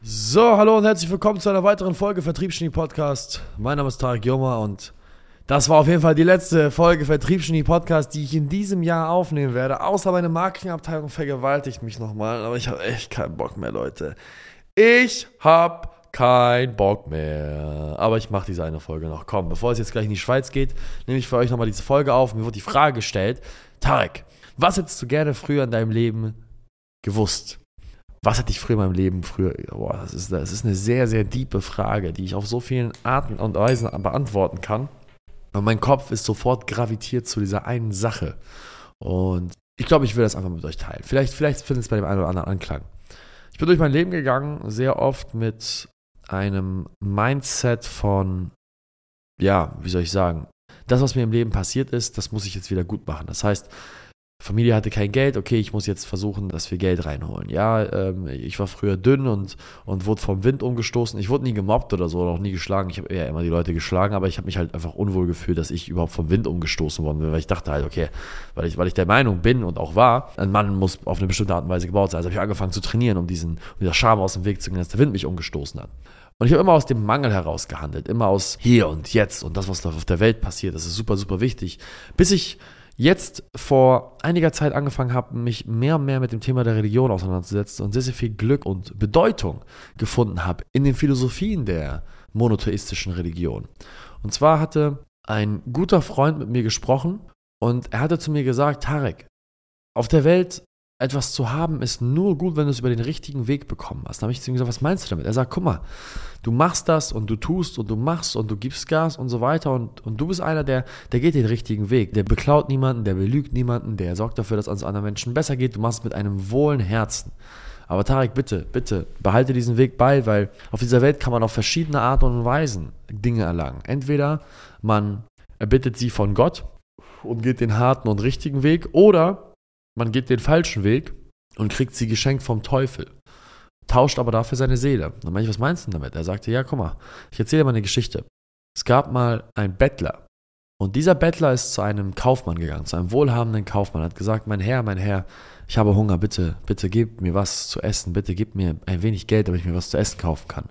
So, hallo und herzlich willkommen zu einer weiteren Folge Vertriebsgenie Podcast. Mein Name ist Tarek Joma und das war auf jeden Fall die letzte Folge Vertriebsgenie Podcast, die ich in diesem Jahr aufnehmen werde. Außer meine Marketingabteilung vergewaltigt mich nochmal, aber ich habe echt keinen Bock mehr, Leute. Ich habe keinen Bock mehr. Aber ich mache diese eine Folge noch. Komm, bevor es jetzt gleich in die Schweiz geht, nehme ich für euch nochmal diese Folge auf. Mir wurde die Frage gestellt, Tarek, was hättest du gerne früher in deinem Leben gewusst? Was hatte ich früher in meinem Leben früher? Boah, das ist, das ist eine sehr, sehr diepe Frage, die ich auf so vielen Arten und Weisen beantworten kann. Und mein Kopf ist sofort gravitiert zu dieser einen Sache. Und ich glaube, ich will das einfach mit euch teilen. Vielleicht, vielleicht findet es bei dem einen oder anderen Anklang. Ich bin durch mein Leben gegangen, sehr oft mit einem Mindset von, ja, wie soll ich sagen, das, was mir im Leben passiert ist, das muss ich jetzt wieder gut machen. Das heißt, Familie hatte kein Geld, okay, ich muss jetzt versuchen, dass wir Geld reinholen. Ja, ähm, ich war früher dünn und, und wurde vom Wind umgestoßen. Ich wurde nie gemobbt oder so, auch nie geschlagen. Ich habe eher immer die Leute geschlagen, aber ich habe mich halt einfach unwohl gefühlt, dass ich überhaupt vom Wind umgestoßen worden bin, weil ich dachte halt, okay, weil ich, weil ich der Meinung bin und auch war, ein Mann muss auf eine bestimmte Art und Weise gebaut sein. Also habe ich angefangen zu trainieren, um diesen, um dieser Scham aus dem Weg zu gehen, dass der Wind mich umgestoßen hat. Und ich habe immer aus dem Mangel heraus gehandelt, immer aus hier und jetzt und das, was da auf der Welt passiert, das ist super, super wichtig. Bis ich jetzt vor einiger Zeit angefangen habe, mich mehr und mehr mit dem Thema der Religion auseinanderzusetzen und sehr, sehr viel Glück und Bedeutung gefunden habe in den Philosophien der monotheistischen Religion. Und zwar hatte ein guter Freund mit mir gesprochen und er hatte zu mir gesagt, Tarek, auf der Welt etwas zu haben ist nur gut, wenn du es über den richtigen Weg bekommen hast. Dann habe ich zu ihm gesagt, was meinst du damit? Er sagt, guck mal, du machst das und du tust und du machst und du gibst Gas und so weiter und, und du bist einer, der, der geht den richtigen Weg. Der beklaut niemanden, der belügt niemanden, der sorgt dafür, dass es anderen Menschen besser geht. Du machst es mit einem wohlen Herzen. Aber Tarek, bitte, bitte, behalte diesen Weg bei, weil auf dieser Welt kann man auf verschiedene Art und Weisen Dinge erlangen. Entweder man erbittet sie von Gott und geht den harten und richtigen Weg oder man geht den falschen Weg und kriegt sie geschenkt vom Teufel. Tauscht aber dafür seine Seele. Dann meine ich, was meinst du damit? Er sagte, ja, guck mal, ich erzähle dir mal eine Geschichte. Es gab mal einen Bettler. Und dieser Bettler ist zu einem Kaufmann gegangen, zu einem wohlhabenden Kaufmann, hat gesagt, mein Herr, mein Herr, ich habe Hunger, bitte, bitte gib mir was zu essen, bitte gib mir ein wenig Geld, damit ich mir was zu essen kaufen kann.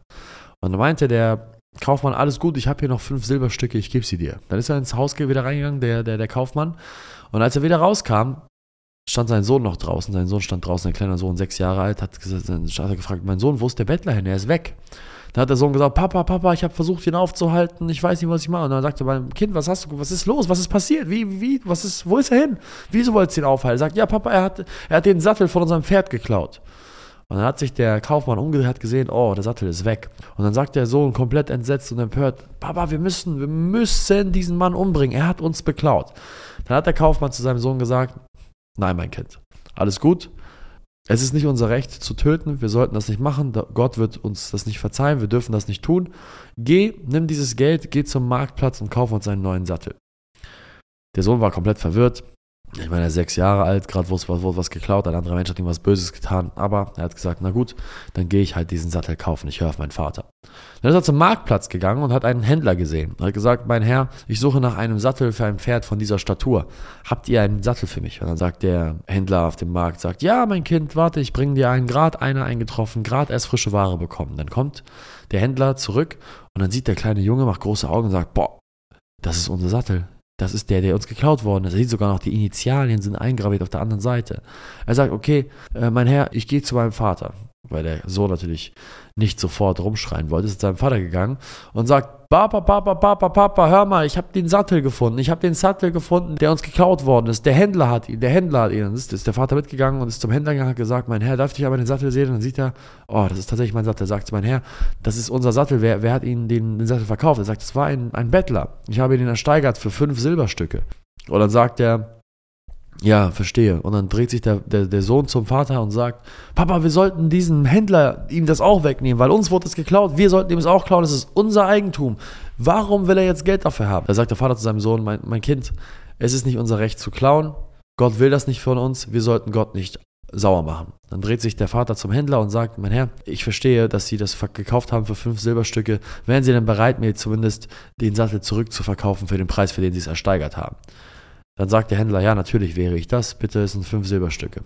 Und dann meinte der Kaufmann, alles gut, ich habe hier noch fünf Silberstücke, ich gebe sie dir. Dann ist er ins Haus wieder reingegangen, der, der, der Kaufmann. Und als er wieder rauskam, stand sein Sohn noch draußen. Sein Sohn stand draußen, ein kleiner Sohn, sechs Jahre alt, hat, gesagt, hat gefragt, mein Sohn, wo ist der Bettler hin? Er ist weg. Dann hat der Sohn gesagt, Papa, Papa, ich habe versucht, ihn aufzuhalten, ich weiß nicht, was ich mache. Und dann sagte mein Kind, was hast du, was ist los, was ist passiert, wie, wie, was ist, wo ist er hin? Wieso wolltest du ihn aufhalten? Er sagt, ja, Papa, er hat, er hat den Sattel von unserem Pferd geklaut. Und dann hat sich der Kaufmann umgedreht, hat gesehen, oh, der Sattel ist weg. Und dann sagt der Sohn komplett entsetzt und empört, Papa, wir müssen, wir müssen diesen Mann umbringen, er hat uns beklaut. Dann hat der Kaufmann zu seinem Sohn gesagt, nein, mein Kind, alles gut. Es ist nicht unser Recht zu töten. Wir sollten das nicht machen. Gott wird uns das nicht verzeihen. Wir dürfen das nicht tun. Geh, nimm dieses Geld, geh zum Marktplatz und kauf uns einen neuen Sattel. Der Sohn war komplett verwirrt. Ich meine, er ist sechs Jahre alt, gerade wurde was, was geklaut, ein anderer Mensch hat ihm was Böses getan, aber er hat gesagt, na gut, dann gehe ich halt diesen Sattel kaufen, ich höre auf meinen Vater. Dann ist er zum Marktplatz gegangen und hat einen Händler gesehen. Er hat gesagt, mein Herr, ich suche nach einem Sattel für ein Pferd von dieser Statur. Habt ihr einen Sattel für mich? Und dann sagt der Händler auf dem Markt, sagt, ja, mein Kind, warte, ich bringe dir einen, gerade einer eingetroffen, gerade erst frische Ware bekommen. Dann kommt der Händler zurück und dann sieht der kleine Junge, macht große Augen und sagt, boah, das ist unser Sattel das ist der, der uns geklaut worden ist. Er sieht sogar noch, die Initialien sind eingraviert auf der anderen Seite. Er sagt, okay, äh, mein Herr, ich gehe zu meinem Vater weil der Sohn natürlich nicht sofort rumschreien wollte, ist zu seinem Vater gegangen und sagt, Papa, Papa, Papa, Papa, hör mal, ich habe den Sattel gefunden, ich habe den Sattel gefunden, der uns geklaut worden ist, der Händler hat ihn, der Händler hat ihn. Dann ist, ist der Vater mitgegangen und ist zum Händler gegangen und hat gesagt, mein Herr, darf ich aber den Sattel sehen? Und dann sieht er, oh, das ist tatsächlich mein Sattel. Sagt, mein Herr, das ist unser Sattel, wer, wer hat Ihnen den, den Sattel verkauft? Er sagt, das war ein, ein Bettler, ich habe ihn ersteigert für fünf Silberstücke. Und dann sagt er, ja, verstehe. Und dann dreht sich der, der, der Sohn zum Vater und sagt, Papa, wir sollten diesem Händler ihm das auch wegnehmen, weil uns wurde es geklaut, wir sollten ihm es auch klauen, das ist unser Eigentum. Warum will er jetzt Geld dafür haben? Da sagt der Vater zu seinem Sohn, mein, mein Kind, es ist nicht unser Recht zu klauen, Gott will das nicht von uns, wir sollten Gott nicht sauer machen. Dann dreht sich der Vater zum Händler und sagt, mein Herr, ich verstehe, dass Sie das gekauft haben für fünf Silberstücke. Wären Sie denn bereit, mir zumindest den Sattel zurückzuverkaufen für den Preis, für den Sie es ersteigert haben? Dann sagt der Händler, ja, natürlich wäre ich das, bitte, es sind fünf Silberstücke.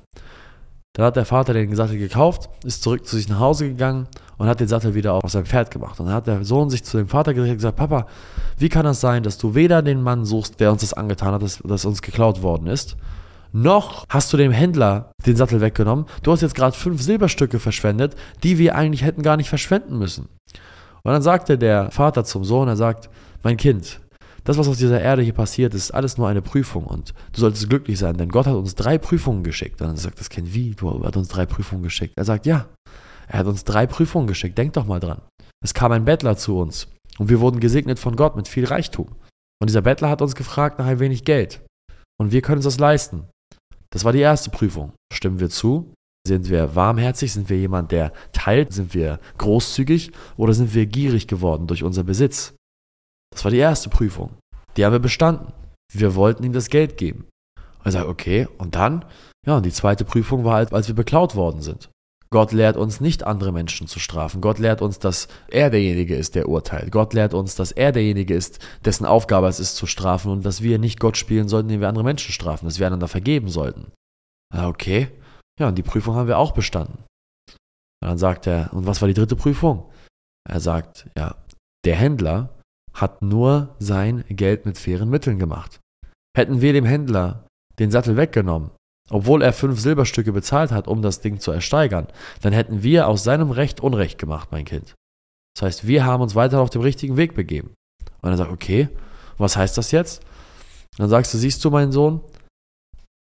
Dann hat der Vater den Sattel gekauft, ist zurück zu sich nach Hause gegangen und hat den Sattel wieder auf sein Pferd gemacht. Und dann hat der Sohn sich zu dem Vater gerichtet und gesagt, Papa, wie kann das sein, dass du weder den Mann suchst, der uns das angetan hat, dass, dass uns geklaut worden ist, noch hast du dem Händler den Sattel weggenommen. Du hast jetzt gerade fünf Silberstücke verschwendet, die wir eigentlich hätten gar nicht verschwenden müssen. Und dann sagte der Vater zum Sohn, er sagt, mein Kind, das, was auf dieser Erde hier passiert, ist alles nur eine Prüfung und du solltest glücklich sein, denn Gott hat uns drei Prüfungen geschickt. Und dann sagt das Kind, wie? Du hast uns drei Prüfungen geschickt. Er sagt, ja, er hat uns drei Prüfungen geschickt. Denk doch mal dran. Es kam ein Bettler zu uns und wir wurden gesegnet von Gott mit viel Reichtum. Und dieser Bettler hat uns gefragt nach ein wenig Geld. Und wir können uns das leisten. Das war die erste Prüfung. Stimmen wir zu? Sind wir warmherzig? Sind wir jemand, der teilt? Sind wir großzügig? Oder sind wir gierig geworden durch unser Besitz? Das war die erste Prüfung. Die haben wir bestanden. Wir wollten ihm das Geld geben. Er sagt, okay, und dann? Ja, und die zweite Prüfung war halt, als wir beklaut worden sind. Gott lehrt uns nicht, andere Menschen zu strafen. Gott lehrt uns, dass er derjenige ist, der urteilt. Gott lehrt uns, dass er derjenige ist, dessen Aufgabe es ist, zu strafen und dass wir nicht Gott spielen sollten, indem wir andere Menschen strafen, dass wir einander vergeben sollten. Okay. Ja, und die Prüfung haben wir auch bestanden. Und dann sagt er, und was war die dritte Prüfung? Er sagt, ja, der Händler hat nur sein Geld mit fairen Mitteln gemacht. Hätten wir dem Händler den Sattel weggenommen, obwohl er fünf Silberstücke bezahlt hat, um das Ding zu ersteigern, dann hätten wir aus seinem Recht Unrecht gemacht, mein Kind. Das heißt, wir haben uns weiter auf dem richtigen Weg begeben. Und er sagt, okay, was heißt das jetzt? dann sagst du, siehst du, mein Sohn,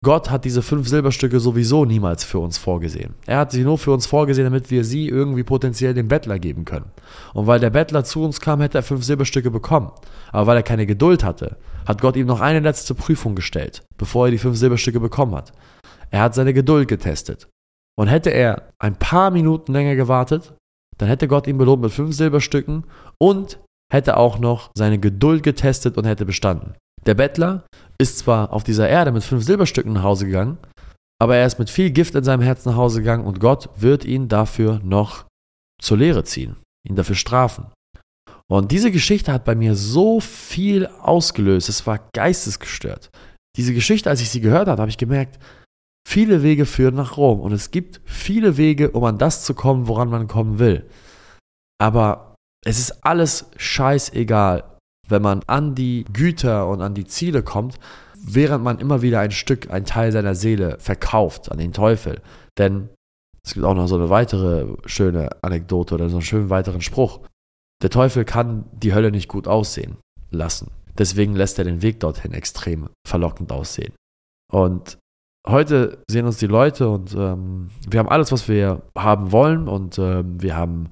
Gott hat diese fünf Silberstücke sowieso niemals für uns vorgesehen. Er hat sie nur für uns vorgesehen, damit wir sie irgendwie potenziell dem Bettler geben können. Und weil der Bettler zu uns kam, hätte er fünf Silberstücke bekommen. Aber weil er keine Geduld hatte, hat Gott ihm noch eine letzte Prüfung gestellt, bevor er die fünf Silberstücke bekommen hat. Er hat seine Geduld getestet. Und hätte er ein paar Minuten länger gewartet, dann hätte Gott ihn belohnt mit fünf Silberstücken und hätte auch noch seine Geduld getestet und hätte bestanden. Der Bettler ist zwar auf dieser Erde mit fünf Silberstücken nach Hause gegangen, aber er ist mit viel Gift in seinem Herzen nach Hause gegangen und Gott wird ihn dafür noch zur Lehre ziehen, ihn dafür strafen. Und diese Geschichte hat bei mir so viel ausgelöst, es war geistesgestört. Diese Geschichte, als ich sie gehört habe, habe ich gemerkt, viele Wege führen nach Rom und es gibt viele Wege, um an das zu kommen, woran man kommen will. Aber es ist alles scheißegal, wenn man an die Güter und an die Ziele kommt, während man immer wieder ein Stück, ein Teil seiner Seele verkauft an den Teufel. Denn es gibt auch noch so eine weitere schöne Anekdote oder so einen schönen weiteren Spruch. Der Teufel kann die Hölle nicht gut aussehen lassen. Deswegen lässt er den Weg dorthin extrem verlockend aussehen. Und heute sehen uns die Leute und ähm, wir haben alles, was wir haben wollen und ähm, wir haben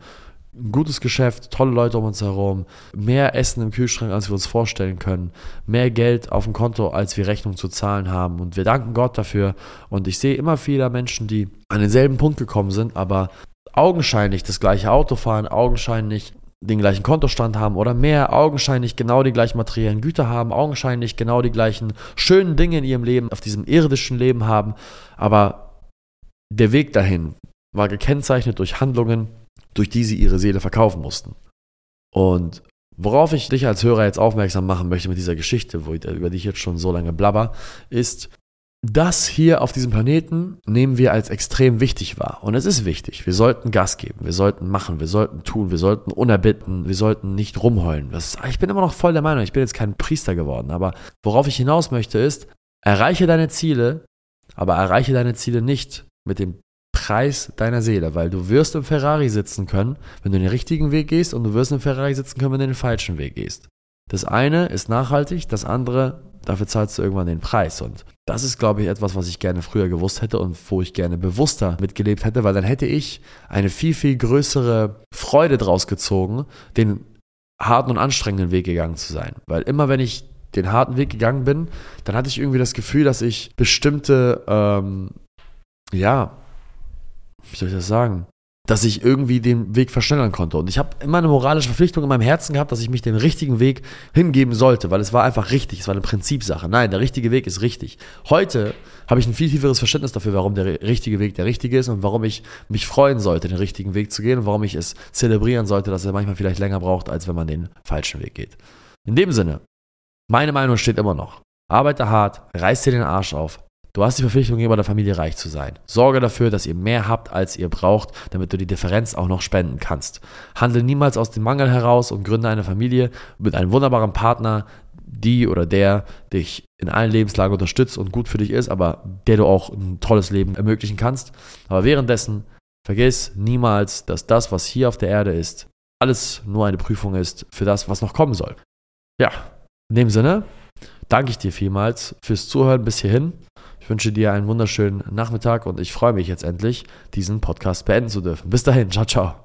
ein gutes Geschäft, tolle Leute um uns herum, mehr Essen im Kühlschrank, als wir uns vorstellen können, mehr Geld auf dem Konto, als wir Rechnung zu zahlen haben. Und wir danken Gott dafür. Und ich sehe immer viele Menschen, die an denselben Punkt gekommen sind, aber augenscheinlich das gleiche Auto fahren, augenscheinlich den gleichen Kontostand haben oder mehr, augenscheinlich genau die gleichen materiellen Güter haben, augenscheinlich genau die gleichen schönen Dinge in ihrem Leben, auf diesem irdischen Leben haben, aber der Weg dahin war gekennzeichnet durch Handlungen, durch die sie ihre Seele verkaufen mussten. Und worauf ich dich als Hörer jetzt aufmerksam machen möchte mit dieser Geschichte, über die ich jetzt schon so lange blabber, ist, das hier auf diesem Planeten nehmen wir als extrem wichtig wahr. Und es ist wichtig. Wir sollten Gas geben, wir sollten machen, wir sollten tun, wir sollten unerbitten, wir sollten nicht rumheulen. Das, ich bin immer noch voll der Meinung, ich bin jetzt kein Priester geworden, aber worauf ich hinaus möchte ist, erreiche deine Ziele, aber erreiche deine Ziele nicht mit dem Preis deiner Seele, weil du wirst im Ferrari sitzen können, wenn du den richtigen Weg gehst und du wirst im Ferrari sitzen können, wenn du den falschen Weg gehst. Das eine ist nachhaltig, das andere, dafür zahlst du irgendwann den Preis und das ist, glaube ich, etwas, was ich gerne früher gewusst hätte und wo ich gerne bewusster mitgelebt hätte, weil dann hätte ich eine viel, viel größere Freude draus gezogen, den harten und anstrengenden Weg gegangen zu sein. Weil immer wenn ich den harten Weg gegangen bin, dann hatte ich irgendwie das Gefühl, dass ich bestimmte, ähm, ja, wie soll ich das sagen, dass ich irgendwie den Weg verschnellern konnte. Und ich habe immer eine moralische Verpflichtung in meinem Herzen gehabt, dass ich mich den richtigen Weg hingeben sollte, weil es war einfach richtig, es war eine Prinzipsache. Nein, der richtige Weg ist richtig. Heute habe ich ein viel tieferes Verständnis dafür, warum der richtige Weg der richtige ist und warum ich mich freuen sollte, den richtigen Weg zu gehen und warum ich es zelebrieren sollte, dass er manchmal vielleicht länger braucht, als wenn man den falschen Weg geht. In dem Sinne, meine Meinung steht immer noch. Arbeite hart, reiß dir den Arsch auf, Du hast die Verpflichtung gegenüber der Familie reich zu sein. Sorge dafür, dass ihr mehr habt, als ihr braucht, damit du die Differenz auch noch spenden kannst. Handle niemals aus dem Mangel heraus und gründe eine Familie mit einem wunderbaren Partner, die oder der dich in allen Lebenslagen unterstützt und gut für dich ist, aber der du auch ein tolles Leben ermöglichen kannst. Aber währenddessen vergiss niemals, dass das, was hier auf der Erde ist, alles nur eine Prüfung ist für das, was noch kommen soll. Ja, in dem Sinne danke ich dir vielmals fürs Zuhören bis hierhin. Ich wünsche dir einen wunderschönen Nachmittag und ich freue mich jetzt endlich, diesen Podcast beenden zu dürfen. Bis dahin, ciao, ciao.